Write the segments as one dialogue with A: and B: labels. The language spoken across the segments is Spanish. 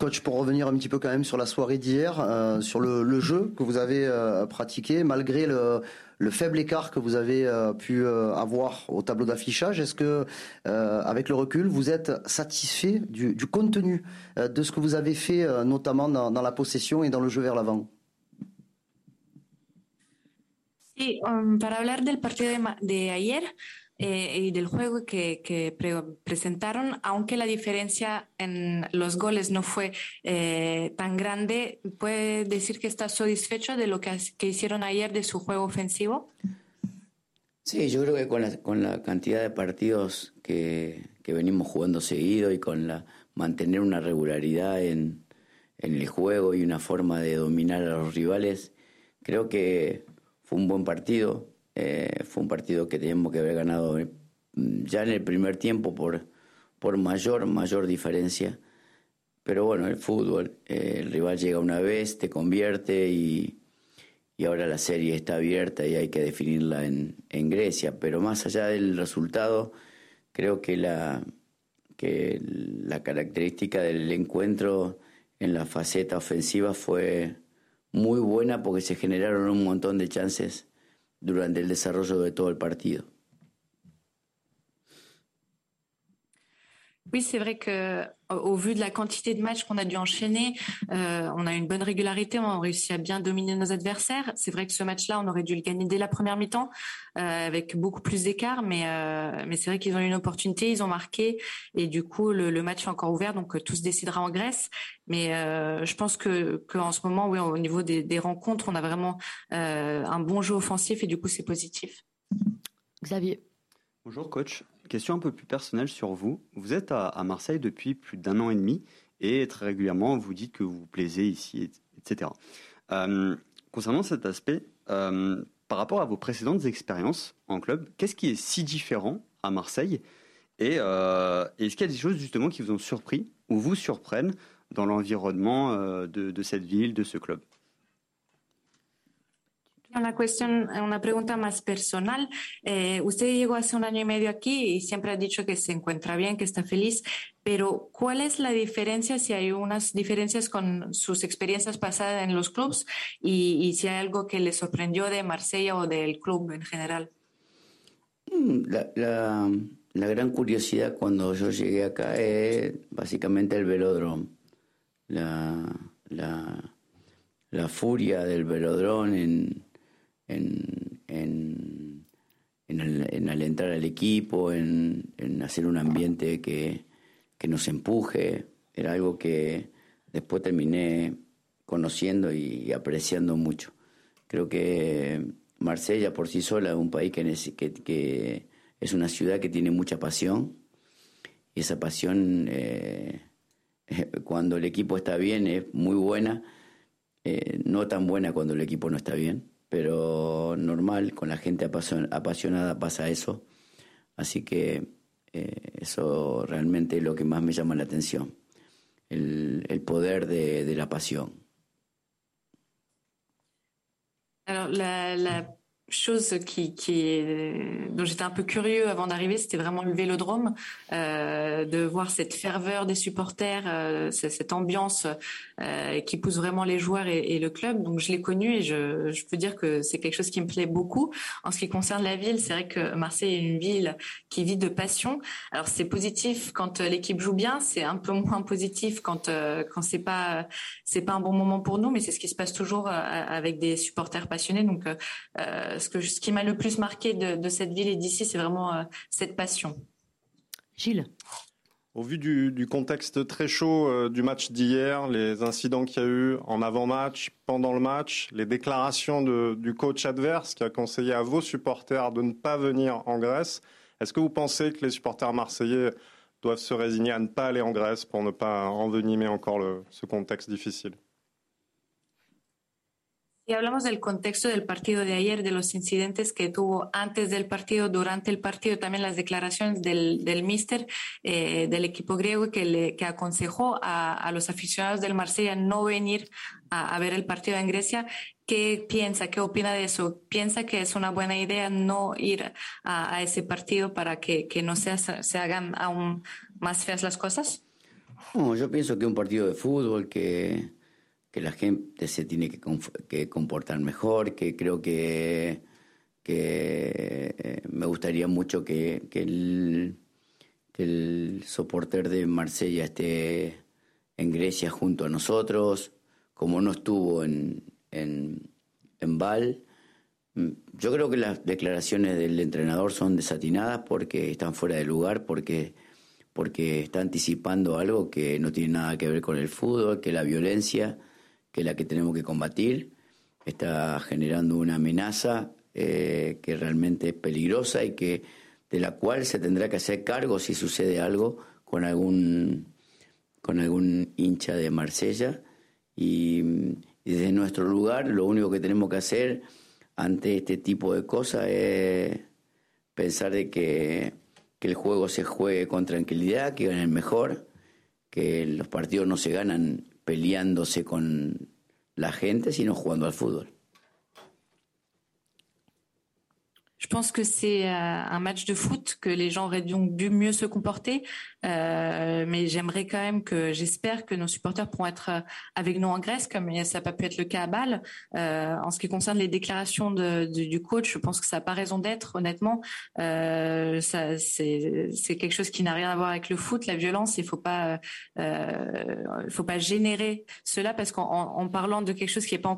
A: coach, pour revenir un petit peu quand même sur la soirée d'hier, euh, sur le, jeu que vous avez euh, pratiqué, malgré le, faible écart que vous avez pu avoir au tableau d'affichage, est-ce que, avec le recul, vous êtes satisfait du, contenu de ce que vous avez fait, notamment dans, la possession et dans le jeu vers l'avant?
B: Sí, um, para hablar del partido de ayer, eh, y del juego que, que presentaron, aunque la diferencia en los goles no fue eh, tan grande, ¿puede decir que está satisfecho de lo que, que, hicieron ayer de su juego ofensivo?
C: Sí, yo creo que con la, con la cantidad de partidos que, que, venimos jugando seguido y con la mantener una regularidad en, en el juego y una forma de dominar a los rivales, creo que fue un buen partido. Eh, fue un partido que teníamos que haber ganado mm, ya en el primer tiempo por, por mayor, mayor diferencia. Pero bueno, el fútbol, eh, el rival llega una vez, te convierte y, y, ahora la serie está abierta y hay que definirla en, en, Grecia. Pero más allá del resultado, creo que la, que la característica del encuentro en la faceta ofensiva fue muy buena porque se generaron un montón de chances durante el desarrollo de todo el partido.
B: Oui, c'est vrai que au vu de la quantité de matchs qu'on a dû enchaîner, euh, on a une bonne régularité, on a réussi à bien dominer nos adversaires. C'est vrai que ce match-là, on aurait dû le gagner dès la première mi-temps, euh, avec beaucoup plus d'écart, mais euh, mais c'est vrai qu'ils ont eu une opportunité, ils ont marqué, et du coup le, le match est encore ouvert, donc tout se décidera en Grèce. Mais je pense que qu'en ce moment, oui, au niveau des, des rencontres, on a vraiment un bon jeu offensif, et du coup c'est positif.
D: Xavier.
E: Bonjour coach. Question un peu plus personnelle sur vous. Vous êtes à, Marseille depuis plus d'un an et demi et très régulièrement vous dites que vous vous plaisez ici, etc. Euh, concernant cet aspect, euh, par rapport à vos précédentes expériences en club, qu'est-ce qui est si différent à Marseille Et euh, est-ce qu'il y a des choses justement qui vous ont surpris ou vous surprennent dans l'environnement de cette ville, de ce club?
B: Una cuestión, una pregunta más personal. Eh, usted llegó hace un año y medio aquí y siempre ha dicho que se encuentra bien, que está feliz, pero ¿cuál es la diferencia, si hay unas diferencias con sus experiencias pasadas en los clubes y, si hay algo que le sorprendió de Marsella o del club en general?
C: Mm, la, gran curiosidad cuando yo llegué acá es básicamente el velódromo. La, la furia del velódromo en en, en, en, alentar al equipo, en, hacer un ambiente que, que nos empuje. Era algo que después terminé conociendo y apreciando mucho. Creo que Marsella por sí sola es un país que, que, es una ciudad que tiene mucha pasión y esa pasión eh, cuando el equipo está bien es muy buena, eh, no tan buena cuando el equipo no está bien pero normal, con la gente apasionada pasa eso. Así que eh, eso realmente es lo que más me llama la atención, el, el poder de, de, la pasión.
B: La, la chose qui, dont j'étais un peu curieux avant d'arriver, c'était vraiment le Vélodrome, euh, de voir cette ferveur des supporters, euh, cette ambiance euh, qui pousse vraiment les joueurs et, le club. Donc je l'ai connu et je, peux dire que c'est quelque chose qui me plaît beaucoup. En ce qui concerne la ville, c'est vrai que Marseille est une ville qui vit de passion. Alors c'est positif quand l'équipe joue bien, c'est un peu moins positif quand euh, quand c'est pas un bon moment pour nous, mais c'est ce qui se passe toujours euh, avec des supporters passionnés. Donc ce, que, ce qui m'a le plus marqué de, de cette ville et d'ici, c'est vraiment euh, cette passion.
D: Gilles
F: au vu du, du, contexte très chaud euh, du match d'hier, les incidents qu'il y a eu en avant-match, pendant le match, les déclarations de, du coach adverse qui a conseillé à vos supporters de ne pas venir en Grèce, est-ce que vous pensez que les supporters marseillais doivent se résigner à ne pas aller en Grèce pour ne pas envenimer encore le, ce contexte difficile?
B: Si hablamos del contexto del partido de ayer, de los incidentes que tuvo antes del partido, durante el partido, también las declaraciones del, del míster eh, del equipo griego que, le, aconsejó a, los aficionados del Marsella no venir a, ver el partido en Grecia, ¿qué piensa, qué opina de eso? ¿Piensa que es una buena idea no ir a, ese partido para que, no sea, se hagan aún más feas las cosas?
C: No, yo pienso que un partido de fútbol que, que la gente se tiene que, comportar mejor, que creo que, que eh, me gustaría mucho que, que el, que el soporter de Marsella esté en Grecia junto a nosotros, como no estuvo en, en, en Val. Mm, yo creo que las declaraciones del entrenador son desatinadas porque están fuera de lugar, porque, porque está anticipando algo que no tiene nada que ver con el fútbol, que la violencia, que es la que tenemos que combatir, está generando una amenaza eh, que realmente es peligrosa y que de la cual se tendrá que hacer cargo si sucede algo con algún con algún hincha de Marsella. Y, desde nuestro lugar lo único que tenemos que hacer ante este tipo de cosas es pensar de que, que el juego se juegue con tranquilidad, que gane el mejor, que los partidos no se ganan peleándose con la gente, sino jugando al fútbol.
B: Pense que c'est euh, un match de foot que les gens auraient dû mieux se comporter, euh, mais j'aimerais quand même que j'espère que nos supporters pourront être euh, avec nous en Grèce, comme ça n'a pas pu être le cas à Bâle. Euh, en ce qui concerne les déclarations du coach, je pense que ça n'a pas raison d'être, honnêtement. Euh, c'est, quelque chose qui n'a rien à voir avec le foot, la violence. Il faut pas, euh, faut pas générer cela parce qu'en en, parlant de quelque chose qui pas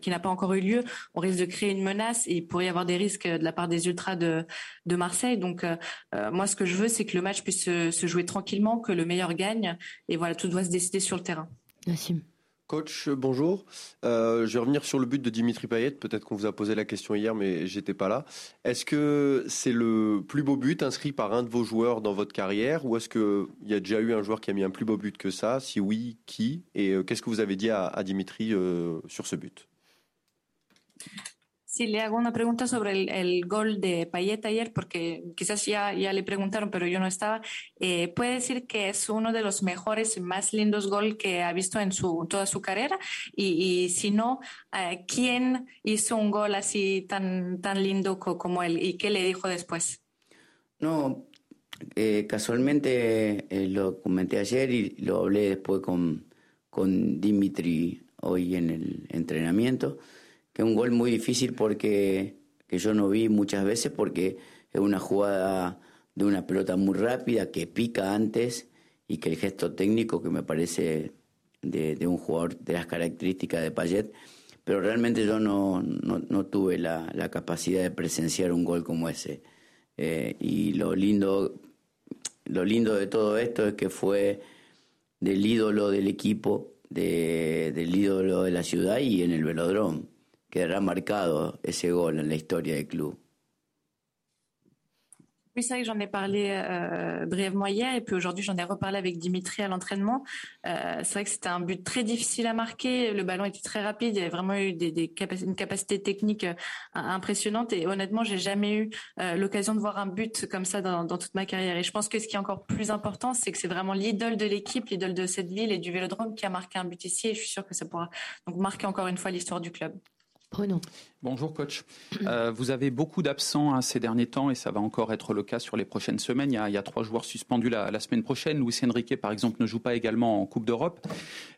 B: qui n'a pas encore eu lieu, on risque de créer une menace et il pourrait y avoir des risques de la par des ultras de, de Marseille. Donc, euh, euh, moi, ce que je veux, c'est que le match puisse se, se, jouer tranquillement, que le meilleur gagne. Et voilà, tout doit se décider sur le terrain.
D: Nassim.
G: Coach, bonjour. Euh, je vais revenir sur le but de Dimitri Payet. Peut-être qu'on vous a posé la question hier, mais j'étais pas là. Est-ce que c'est le plus beau but inscrit par un de vos joueurs dans votre carrière, ou est-ce qu'il y a déjà eu un joueur qui a mis un plus beau but que ça? Si oui, qui? Et euh, qu'est-ce que vous avez dit à, à Dimitri euh, sur ce but?
B: Sí, le hago una pregunta sobre el, el, gol de Payet ayer, porque quizás ya, ya le preguntaron, pero yo no estaba. Eh, ¿Puede decir que es uno de los mejores y más lindos gol que ha visto en su, toda su carrera? Y, y si no, eh, ¿quién hizo un gol así tan, tan lindo como él? ¿Y qué le dijo después?
C: No, eh, casualmente eh, lo comenté ayer y lo hablé después con, con Dimitri hoy en el entrenamiento es un gol muy difícil porque que yo no vi muchas veces porque es una jugada de una pelota muy rápida que pica antes y que el gesto técnico que me parece de, un jugador de las características de Payet, pero realmente yo no, no, tuve la, la, capacidad de presenciar un gol como ese. Eh, y lo lindo, lo lindo de todo esto es que fue del ídolo del equipo, de, del ídolo de la ciudad y en el velodrome. Quedará marcado ese gol en la historia del club.
B: Oui, c'est vrai que j'en ai parlé euh, brièvement hier et puis aujourd'hui j'en ai reparlé avec Dimitri à l'entraînement. Euh, c'est vrai que c'était un but très difficile à marquer, le ballon était très rapide, il y avait vraiment eu une capacité technique euh, impressionnante et honnêtement j'ai jamais eu l'occasion de voir un but comme ça dans, dans, toute ma carrière. Et je pense que ce qui est encore plus important, c'est que c'est vraiment l'idole de l'équipe, l'idole de cette ville et du Vélodrome qui a marqué un but ici et je suis sûre que ça pourra donc marquer encore une fois l'histoire du club.
H: Bonjour coach. Euh, vous avez beaucoup d'absents hein, ces derniers temps et ça va encore être le cas sur les prochaines semaines. Il y a, trois joueurs suspendus la, semaine prochaine. Luis Enrique, par exemple, ne joue pas également en Coupe d'Europe.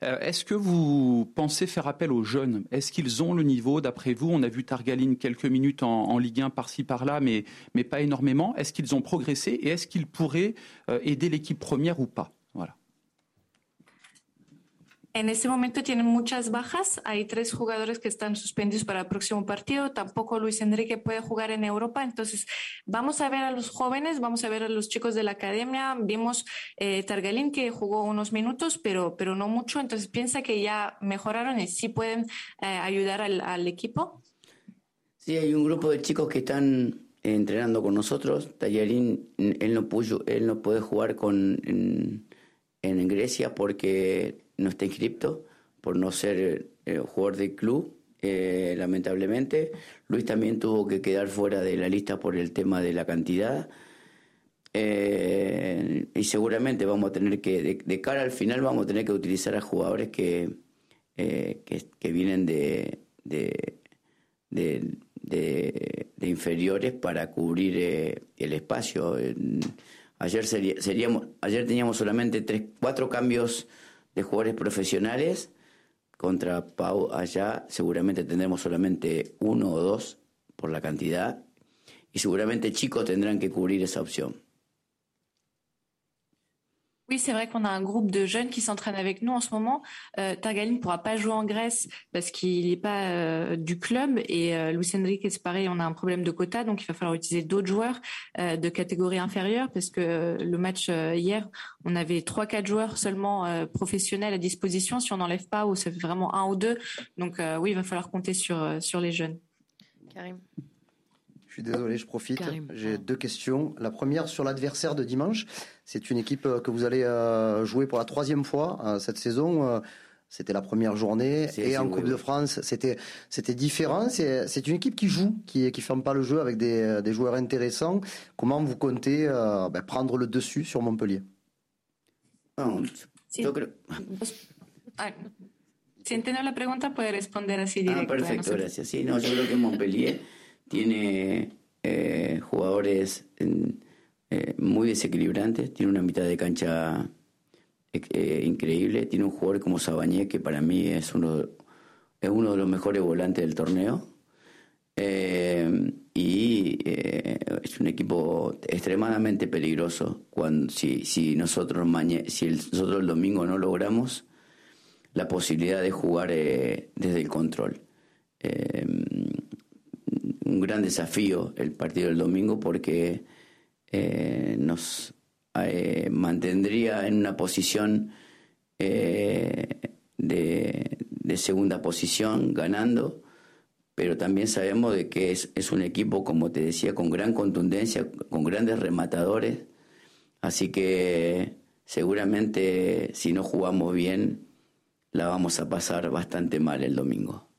H: Euh, Est-ce que vous pensez faire appel aux jeunes? Est-ce qu'ils ont le niveau? D'après vous On a vu Targaline quelques minutes en, Ligue 1 par-ci par-là, mais, mais pas énormément. Est-ce qu'ils ont progressé et est-ce qu'ils pourraient euh, aider l'équipe première ou pas?
B: En este momento tienen muchas bajas. Hay tres jugadores que están suspendidos para el próximo partido. Tampoco Luis Enrique puede jugar en Europa. Entonces, vamos a ver a los jóvenes, vamos a ver a los chicos de la academia. Vimos eh, Targalín que jugó unos minutos, pero, pero no mucho. Entonces, piensa que ya mejoraron y sí pueden eh, ayudar al, equipo.
C: Sí, hay un grupo de chicos que están entrenando con nosotros. Tallarín, él no, pudo, él no puede jugar con, en Grecia porque no está inscripto por no ser eh, jugador del club, eh, lamentablemente. Luis también tuvo que quedar fuera de la lista por el tema de la cantidad. Eh, y seguramente vamos a tener que, de, de, cara al final, vamos a tener que utilizar a jugadores que, que, vienen de, de, de inferiores para cubrir el espacio. Ayer, sería, seríamos, ayer teníamos solamente tres, cuatro cambios de jugadores profesionales. Contra Pau allá seguramente tendremos solamente uno o dos por la cantidad. Y seguramente chicos tendrán que cubrir esa opción.
B: Oui, c'est vrai qu'on a un groupe de jeunes qui s'entraînent avec nous en ce moment. Euh, Targaline ne pourra pas jouer en Grèce parce qu'il n'est pas euh, du club et euh, Luis Enrique, c'est pareil, on a un problème de quota, donc il va falloir utiliser d'autres joueurs euh, de catégorie inférieure parce que euh, le match hier, on avait trois, quatre joueurs seulement professionnels à disposition. Si on n'enlève pas, ou ça fait vraiment un ou deux. Donc oui, il va falloir compter sur, sur les jeunes.
D: Karim.
A: Je suis désolé, je profite. J'ai deux questions. La première sur l'adversaire de dimanche. C'est une équipe euh, que vous allez euh, jouer pour la troisième fois euh, cette saison. C'était la première journée et en Coupe de France, c'était c'était différent. C'est une équipe qui joue, qui qui ferme pas le jeu avec des, des joueurs intéressants. Comment vous comptez ben, prendre le dessus sur Montpellier?
B: Si entiendo la pregunta, puede responder así directo.
C: Ah, perfecto, gracias. Sí, no, yo creo que Montpellier tiene eh, jugadores eh, muy desequilibrantes, tiene una mitad de cancha eh, increíble, tiene un jugador como Sabañé que para mí es uno, es uno de los mejores volantes del torneo. y es un equipo extremadamente peligroso cuando si, si nosotros si nosotros el domingo no logramos la posibilidad de jugar desde el control un gran desafío el partido del domingo porque eh, nos eh, mantendría en una posición eh, de, segunda posición ganando, pero también sabemos de que es, es un equipo, como te decía, con gran contundencia, con grandes rematadores, así que seguramente si no jugamos bien la vamos a pasar bastante mal el domingo.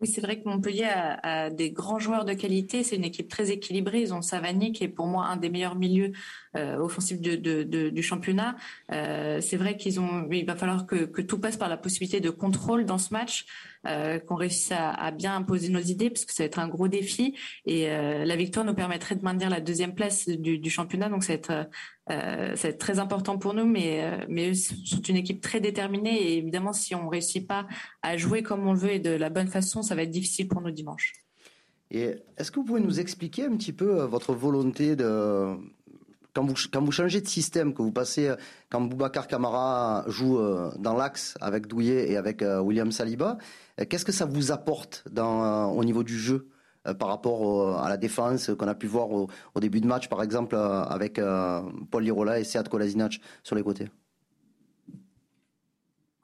B: Oui, c'est vrai que Montpellier a, des grands joueurs de qualité. C'est une équipe très équilibrée. Ils ont Savanier, qui est pour moi un des meilleurs milieux euh, offensifs du championnat. Euh, c'est vrai qu'ils ont. Il va falloir que, tout passe par la possibilité de contrôle dans ce match. Euh, qu'on réussisse à, bien imposer nos idées, parce que ça va être un gros défi. Et euh, la victoire nous permettrait de maintenir la deuxième place du, championnat, donc ça va, être, euh, très important pour nous. Mais, mais eux sont une équipe très déterminée, et évidemment, si on réussit pas à jouer comme on le veut et de la bonne façon, ça va être difficile pour nous dimanche.
A: Et est-ce que vous pouvez nous expliquer un petit peu votre volonté de quand vous, changez de système, que vous passez, quand Boubacar Camara joue dans l'axe avec Douillet et avec William Saliba, euh, qu'est-ce que ça vous apporte euh, au niveau du jeu euh, par rapport à la défense qu'on a pu voir au, début de match, par exemple, avec Paul Lirola et Sead Kolasinac sur les côtés?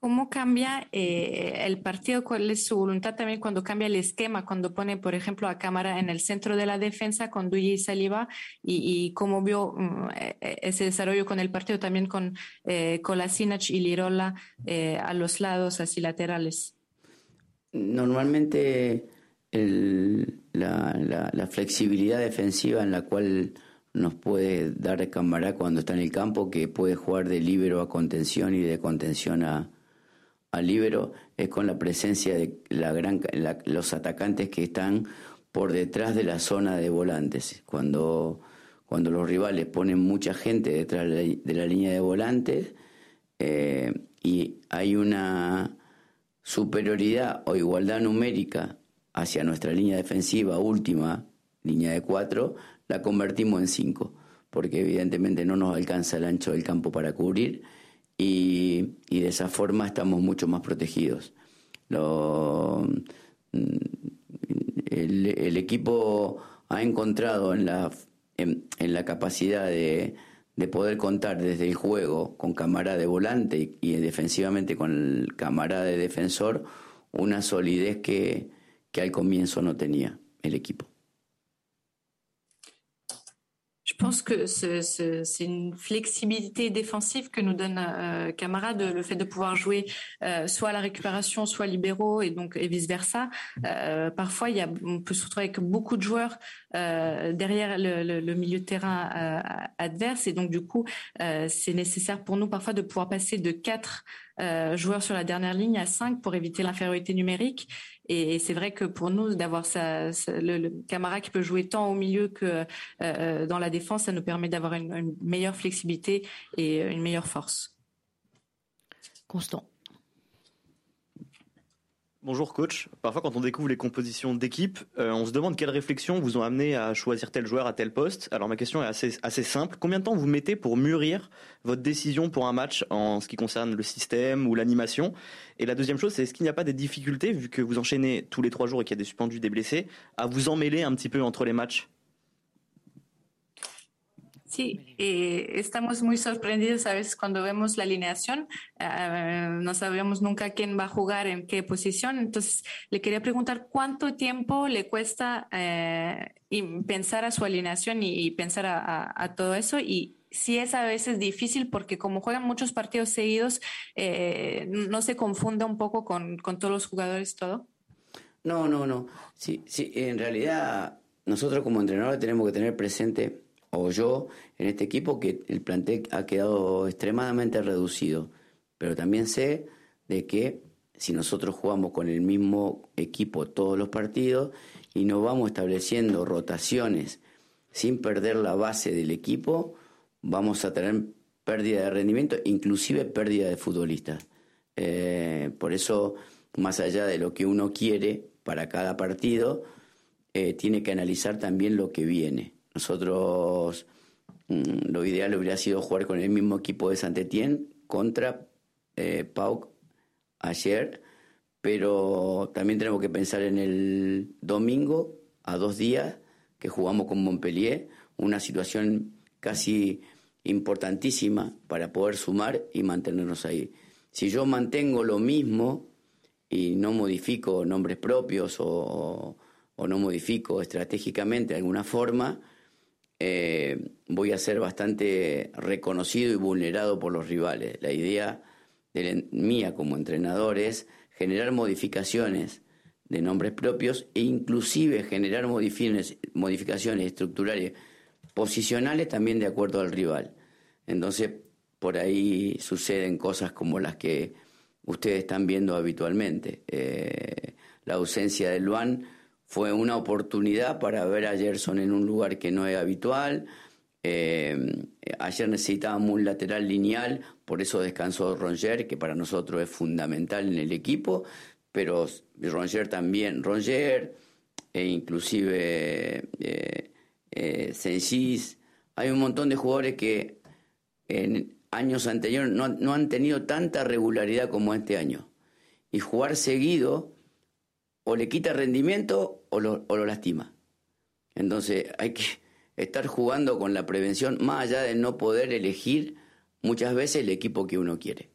B: ¿Cómo cambia eh, el partido? ¿Cuál es su voluntad también cuando cambia el esquema? Cuando pone, por ejemplo, a Cámara en el centro de la defensa con Duye y Saliba y, cómo vio mm, e, e, ese desarrollo con el partido también con eh, y Lirola eh, a los lados, así laterales.
C: Normalmente la, flexibilidad defensiva en la cual nos puede dar Camará cuando está en el campo, que puede jugar de libero a contención y de contención a, a libero, es con la presencia de la gran, los atacantes que están por detrás de la zona de volantes. Cuando, cuando los rivales ponen mucha gente detrás de la, línea de volantes eh, y hay una superioridad o igualdad numérica hacia nuestra línea defensiva última, línea de cuatro, la convertimos en cinco, porque evidentemente no nos alcanza el ancho del campo para cubrir y, de esa forma estamos mucho más protegidos. Mm, el, equipo ha encontrado en la, en la capacidad de, de poder contar desde el juego con cámara de volante y, defensivamente con cámara de defensor una solidez que, que al comienzo no tenía el equipo.
B: Pense que c'est une flexibilité défensive que nous donne euh, Camara, le fait de pouvoir jouer euh, soit à la récupération, soit libéraux et donc et vice versa. Euh, parfois, il y a, on peut se retrouver avec beaucoup de joueurs euh, derrière le, le, milieu de terrain euh, adverse et donc du coup, euh, c'est nécessaire pour nous parfois de pouvoir passer de quatre joueurs sur la dernière ligne à cinq pour éviter l'infériorité numérique. Et, c'est vrai que pour nous, d'avoir le, le, Camara qui peut jouer tant au milieu que dans la défense, ça nous permet d'avoir une meilleure flexibilité et une meilleure force.
D: Constant.
I: Bonjour coach. Parfois quand on découvre les compositions d'équipe, euh, on se demande quelles réflexions vous ont amené à choisir tel joueur à tel poste. Alors ma question est assez, assez simple. Combien de temps vous mettez pour mûrir votre décision pour un match en ce qui concerne le système ou l'animation? Et la deuxième chose, c'est est-ce qu'il n'y a pas des difficultés, vu que vous enchaînez tous les trois jours et qu'il y a des suspendus, des blessés, à vous emmêler un petit peu entre les matchs?
B: Sí, eh, estamos muy sorprendidos a veces cuando vemos la alineación. Eh, no sabemos nunca quién va a jugar en qué posición. Entonces, le quería preguntar cuánto tiempo le cuesta eh, pensar a su alineación y, pensar a, todo eso. Y si es a veces difícil porque como juegan muchos partidos seguidos, ¿no se confunde un poco con, con todos los jugadores todo?
C: No, no, no. Sí, sí, en realidad nosotros como entrenadores tenemos que tener presente o yo en este equipo que el plantel ha quedado extremadamente reducido. Pero también sé de que si nosotros jugamos con el mismo equipo todos los partidos y no vamos estableciendo rotaciones sin perder la base del equipo, vamos a tener pérdida de rendimiento, inclusive pérdida de futbolistas. Eh, por eso, más allá de lo que uno quiere para cada partido, eh, tiene que analizar también lo que viene. Nosotros mm, lo ideal hubiera sido jugar con el mismo equipo de saint contra eh, Pau ayer, pero también tenemos que pensar en el domingo, a dos días, que jugamos con Montpellier, una situación casi importantísima para poder sumar y mantenernos ahí. Si yo mantengo lo mismo y no modifico nombres propios o, o no modifico estratégicamente de alguna forma, eh, voy a ser bastante reconocido y vulnerado por los rivales. La idea de mía como entrenador es generar modificaciones de nombres propios e inclusive generar modificaciones, estructurales posicionales también de acuerdo al rival. Entonces, por ahí suceden cosas como las que ustedes están viendo habitualmente. Eh, la ausencia de Luan fue una oportunidad para ver a Gerson en un lugar que no es habitual. Eh, ayer necesitábamos un lateral lineal, por eso descansó Ronger, que para nosotros es fundamental en el equipo, pero Ronger también, Ronger, e inclusive eh, eh hay un montón de jugadores que en años anteriores no, no han tenido tanta regularidad como este año. Y jugar seguido o le quita rendimiento o lo, o lo lastima. Entonces hay que estar jugando con la prevención más allá de no poder elegir muchas veces el equipo que uno quiere.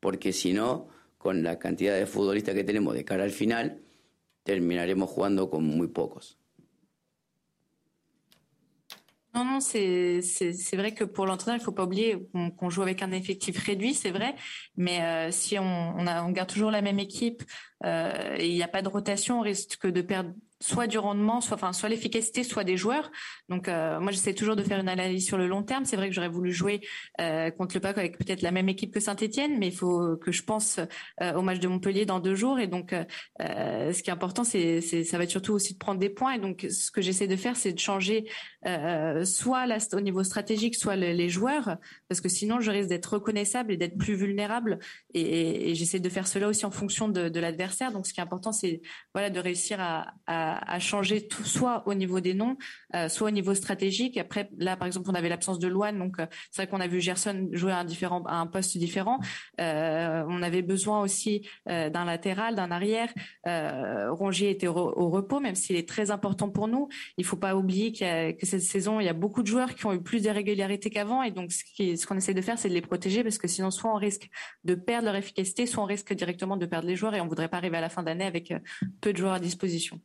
C: Porque si no, con la cantidad de futbolistas que tenemos de cara al final, terminaremos jugando con muy pocos.
B: Non, non, c'est vrai que pour l'entraîneur, il faut pas oublier qu'on joue avec un effectif réduit, c'est vrai, mais euh, si on, on, garde toujours la même équipe euh, et il n'y a pas de rotation, on risque de perdre soit du rendement, soit, enfin, soit l'efficacité, soit des joueurs. Donc, euh, moi, j'essaie toujours de faire une analyse sur le long terme. C'est vrai que j'aurais voulu jouer euh, contre le PAC avec peut-être la même équipe que Saint-Etienne, mais il faut que je pense euh, au match de Montpellier dans deux jours. Et donc, ce qui est important, c'est, ça va être surtout aussi de prendre des points. Et donc, ce que j'essaie de faire, c'est de changer soit au niveau stratégique, soit les joueurs, parce que sinon, je risque d'être reconnaissable et d'être plus vulnérable. Et, j'essaie de faire cela aussi en fonction de, l'adversaire. Donc, ce qui est important, c'est voilà de réussir à à, changer soit au niveau des noms, euh, soit au niveau stratégique. Après, là, par exemple, on avait l'absence de Loane, donc euh, c'est vrai qu'on a vu Gerson jouer à un, poste différent. Euh, on avait besoin aussi d'un latéral, d'un arrière. Rongier était au, repos, même s'il est très important pour nous. Il faut pas oublier que cette saison, il y a beaucoup de joueurs qui ont eu plus d'irrégularité qu'avant, et donc ce qu'on essaie de faire, c'est de les protéger, parce que sinon, soit on risque de perdre leur efficacité, soit on risque directement de perdre les joueurs, et on voudrait pas arriver à la fin d'année avec peu de joueurs à disposition.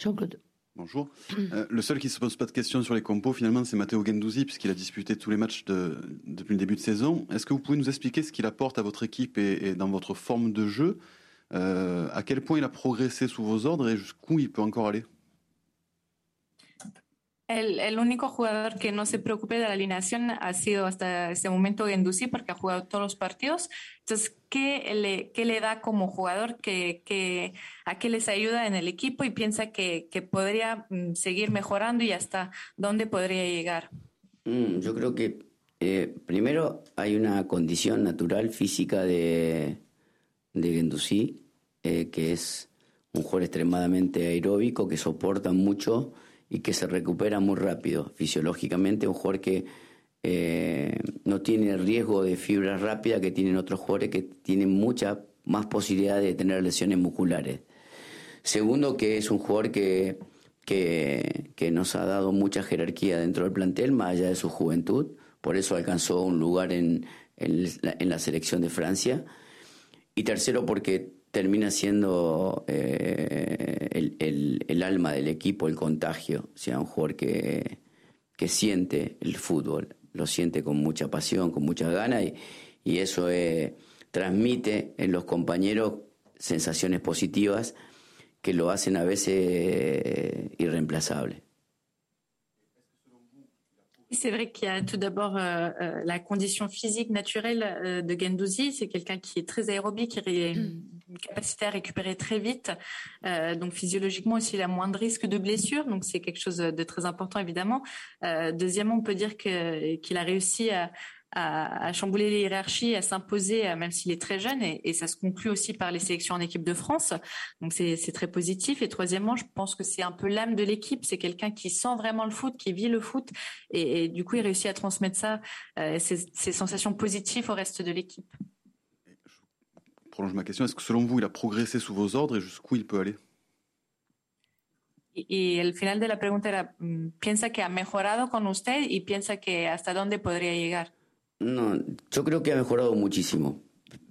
D: Jean-Claude.
J: Bonjour. Euh, le seul qui se pose pas de questions sur les compos, finalement, c'est Matteo Gendouzi, puisqu'il a disputé tous les matchs depuis le début de saison. Est-ce que vous pouvez nous expliquer ce qu'il apporte à votre équipe et, dans votre forme de jeu? Euh, À quel point il a progressé sous vos ordres et jusqu'où il peut encore aller?
B: El, único jugador que no se preocupe de la alineación ha sido hasta ese momento Gendouzi porque ha jugado todos los partidos. Entonces, ¿qué le, qué le da como jugador? que que ¿A qué les ayuda en el equipo y piensa que, podría mm, seguir mejorando y hasta dónde podría llegar?
C: Mm, yo creo que eh, primero hay una condición natural física de, de eh, que es un jugador extremadamente aeróbico, que soporta mucho y que se recupera muy rápido fisiológicamente, un jugador que eh, no tiene riesgo de fibra rápida que tienen otros jugadores que tienen mucha más posibilidad de tener lesiones musculares. Segundo, que es un jugador que, que, nos ha dado mucha jerarquía dentro del plantel, más allá de su juventud, por eso alcanzó un lugar en, en la selección de Francia. Y tercero, porque termina siendo eh, el, el, alma del equipo, el contagio, o sea, un jugador que, que siente el fútbol, lo siente con mucha pasión, con mucha gana y, y eso eh, transmite en los compañeros sensaciones positivas que lo hacen a veces eh, irreemplazable.
B: C'est vrai qu'il y a tout d'abord euh, euh, la condition physique naturelle euh, de Gendouzi. C'est quelqu'un qui est très aérobique, qui a une capacité à récupérer très vite. Euh, donc physiologiquement aussi, il a moins de risques de blessure. Donc c'est quelque chose de très important évidemment. Euh, deuxièmement, on peut dire qu'il a réussi à, chambouler les hiérarchies, à s'imposer, euh, même s'il est très jeune, et, ça se conclut aussi par les sélections en équipe de France. Donc c'est très positif. Et troisièmement, je pense que c'est un peu l'âme de l'équipe. C'est quelqu'un qui sent vraiment le foot, qui vit le foot, et, du coup, il réussit à transmettre ça, ces, sensations positives au reste de l'équipe.
J: Prolonge ma question. Est-ce que selon vous, il a progressé sous vos ordres et jusqu'où il peut aller
B: y el final de la pregunta era, mm, ¿piensa que ha mejorado con usted y piensa que hasta dónde podría llegar?
C: No, yo creo que ha mejorado muchísimo.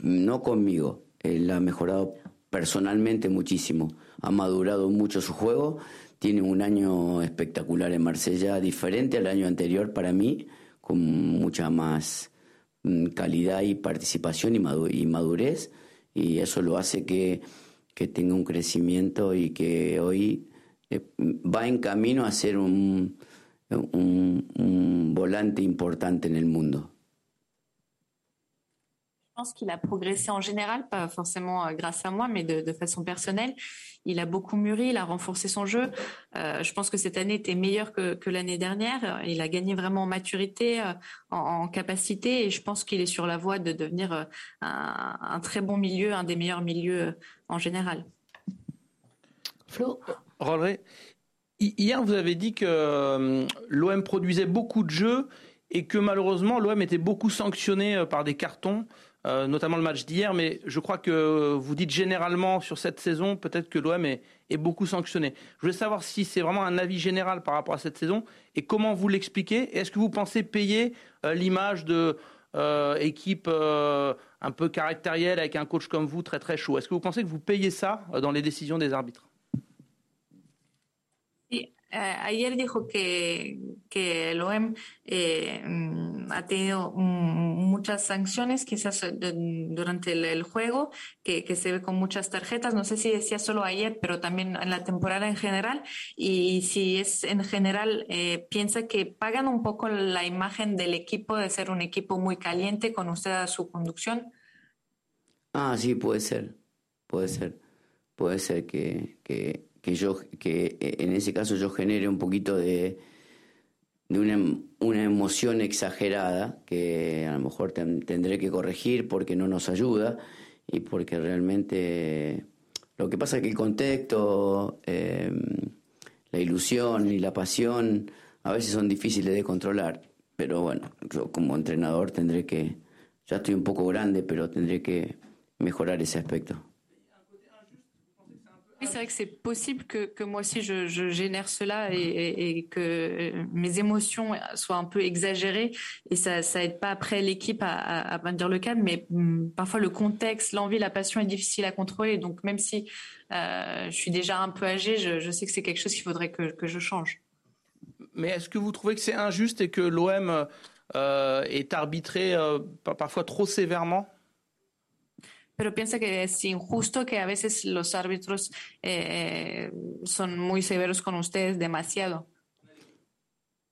C: No conmigo. Él ha mejorado personalmente muchísimo. Ha madurado mucho su juego. Tiene un año espectacular en Marsella, diferente al año anterior para mí, con mucha más mm, calidad y participación y madurez. Y eso lo hace que, tenga un crecimiento y que hoy eh, va en camino a ser un, un volante importante en el mundo.
B: Pense qu'il a progressé en général, pas forcément euh, grâce à moi, mais de, façon personnelle. Il a beaucoup mûri, il a renforcé son jeu. Euh, je pense que cette année était meilleure que, l'année dernière. Il a gagné vraiment en maturité, euh, en, capacité, et je pense qu'il est sur la voie de devenir un, très bon milieu, un des meilleurs milieux en général.
K: Flo? Hier, vous avez dit que l'OM produisait beaucoup de jeux et que malheureusement l'OM était beaucoup sanctionné par des cartons. Euh, notamment le match d'hier, mais je crois que vous dites généralement sur cette saison, peut-être que l'OM est, beaucoup sanctionné. Je voulais savoir si c'est vraiment un avis général par rapport à cette saison et comment vous l'expliquez. Est-ce que vous pensez payer euh, l'image de euh, équipe un peu caractérielle avec un coach comme vous très très chaud? Est-ce que vous pensez que vous payez ça dans les décisions des arbitres?
B: Ayer dijo que, que el OEM eh, mm, ha tenido muchas sanciones, quizás eh, durante el, juego, que, que, se ve con muchas tarjetas. No sé si decía solo ayer, pero también en la temporada en general. Y si es en general, piensa que pagan un poco la imagen del equipo de ser un equipo muy caliente con usted a su conducción.
C: Ah, sí, puede ser. Puede ser. Puede ser que, que que yo que eh, en ese caso yo genere un poquito de, de una, una, emoción exagerada que a lo mejor tendré que corregir porque no nos ayuda y porque realmente lo que pasa es que el contexto, em, la ilusión y la pasión a veces son difíciles de controlar, pero bueno, yo como entrenador tendré que, ya estoy un poco grande, pero tendré que mejorar ese aspecto.
B: Oui, c'est vrai que c'est possible que, moi aussi je, génère cela et, que mes émotions soient un peu exagérées et ça ça pas après l'équipe à, à, à le cadre, mais hum, parfois le contexte, l'envie, la passion est difficile à contrôler. Donc même si euh, je suis déjà un peu âgé, je, sais que c'est quelque chose qu'il faudrait que, que, je change.
K: Mais est-ce que vous trouvez que c'est injuste et que l'OM euh, est arbitré euh, parfois trop sévèrement?
B: Pero piensa que es injusto que a veces los árbitros eh, son muy severos con ustedes demasiado.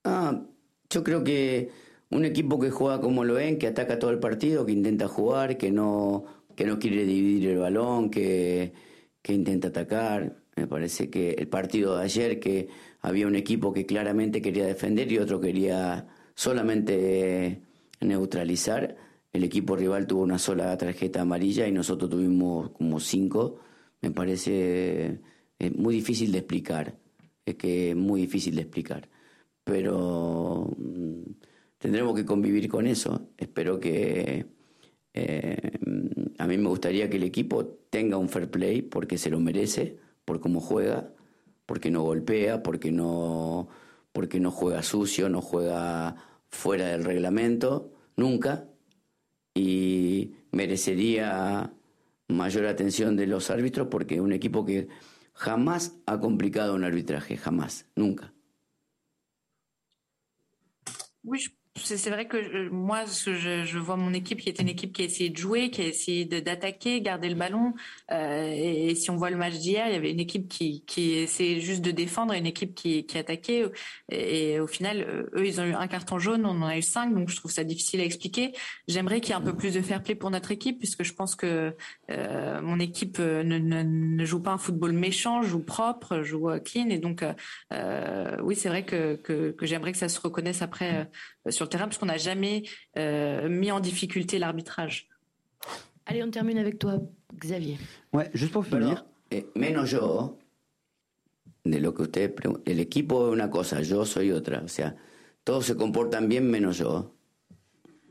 C: Ah, yo creo que un equipo que juega como lo ven, que ataca todo el partido, que intenta jugar, que no, que no quiere dividir el balón, que, que intenta atacar. Me parece que el partido de ayer, que había un equipo que claramente quería defender y otro quería solamente neutralizar, el equipo rival tuvo una sola tarjeta amarilla y nosotros tuvimos como cinco. Me parece eh, muy difícil de explicar. Es que es muy difícil de explicar. Pero mm, tendremos que convivir con eso. Espero que eh, a mí me gustaría que el equipo tenga un fair play porque se lo merece, por cómo juega, porque no golpea, porque no, porque no juega sucio, no juega fuera del reglamento, nunca. Y merecería mayor atención de los árbitros porque un equipo que jamás ha complicado un arbitraje, jamás, nunca.
B: C'est vrai que euh, moi, je, vois mon équipe qui est une équipe qui a essayé de jouer, qui a essayé d'attaquer, garder le ballon. Euh, et, si on voit le match d'hier, il y avait une équipe qui, qui essayait juste de défendre et une équipe qui, attaquait. Et, au final, euh, eux, ils ont eu un carton jaune, on en a eu cinq, donc je trouve ça difficile à expliquer. J'aimerais qu'il y ait un peu plus de fair play pour notre équipe, puisque je pense que mon équipe ne, joue pas un football méchant, joue propre, joue clean. Et donc, oui, c'est vrai que, que, que j'aimerais que ça se reconnaisse après sur le terrain, parce qu'on n'a jamais euh, mis en difficulté l'arbitrage.
D: Allez, on termine avec toi, Xavier.
E: Ouais, juste pour finir.
C: Eh, menos yo, de lo que usted el equipo es una cosa, yo soy otra. O sea, todos se comportan bien menos yo.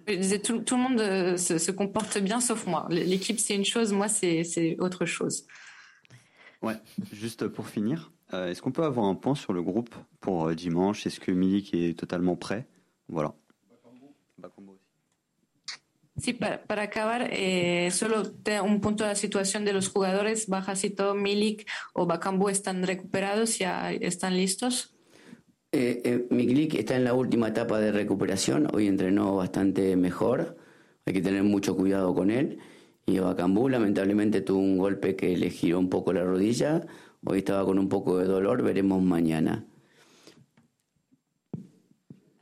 B: Tout, tout le monde euh, se, se, comporte bien sauf moi. L'équipe c'est une chose, moi c'est autre chose.
E: Ouais, juste pour finir, euh, est-ce qu'on peut avoir un point sur le groupe pour euh, dimanche? Est-ce que Milik est totalement prêt? Voilà.
B: Sí, para, para acabar, eh, solo un punto de la situación de los jugadores. Bajacito, Milik o Bakambu están recuperados, ya están listos.
C: Eh, eh, Milik está en la última etapa de recuperación. Hoy entrenó bastante mejor. Hay que tener mucho cuidado con él. Y Bacambú lamentablemente tuvo un golpe que le giró un poco la rodilla. Hoy estaba con un poco de dolor. Veremos mañana.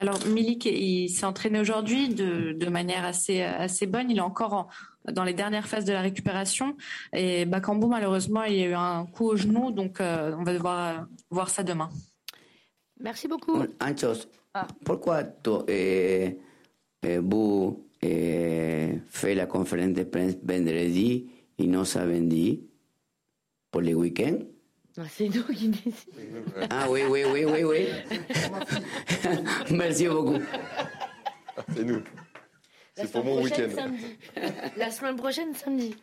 B: Alors Milik, il s'est entraîné aujourd'hui de, de, manière assez, assez bonne. Il est encore en, dans les dernières phases de la récupération. Et Bakambu, malheureusement, il y a eu un coup au genou, donc euh, on va devoir voir ça demain.
D: Merci beaucoup.
C: Anchos, ah. pourquoi tu, eh, eh, vous eh, fait la conférence de presse vendredi et non samedi pour le week-end
D: c'est nous qui décidons.
C: Ah oui, oui, oui, oui, oui. Merci beaucoup.
F: C'est nous. C'est pour mon week-end.
D: La semaine prochaine, samedi.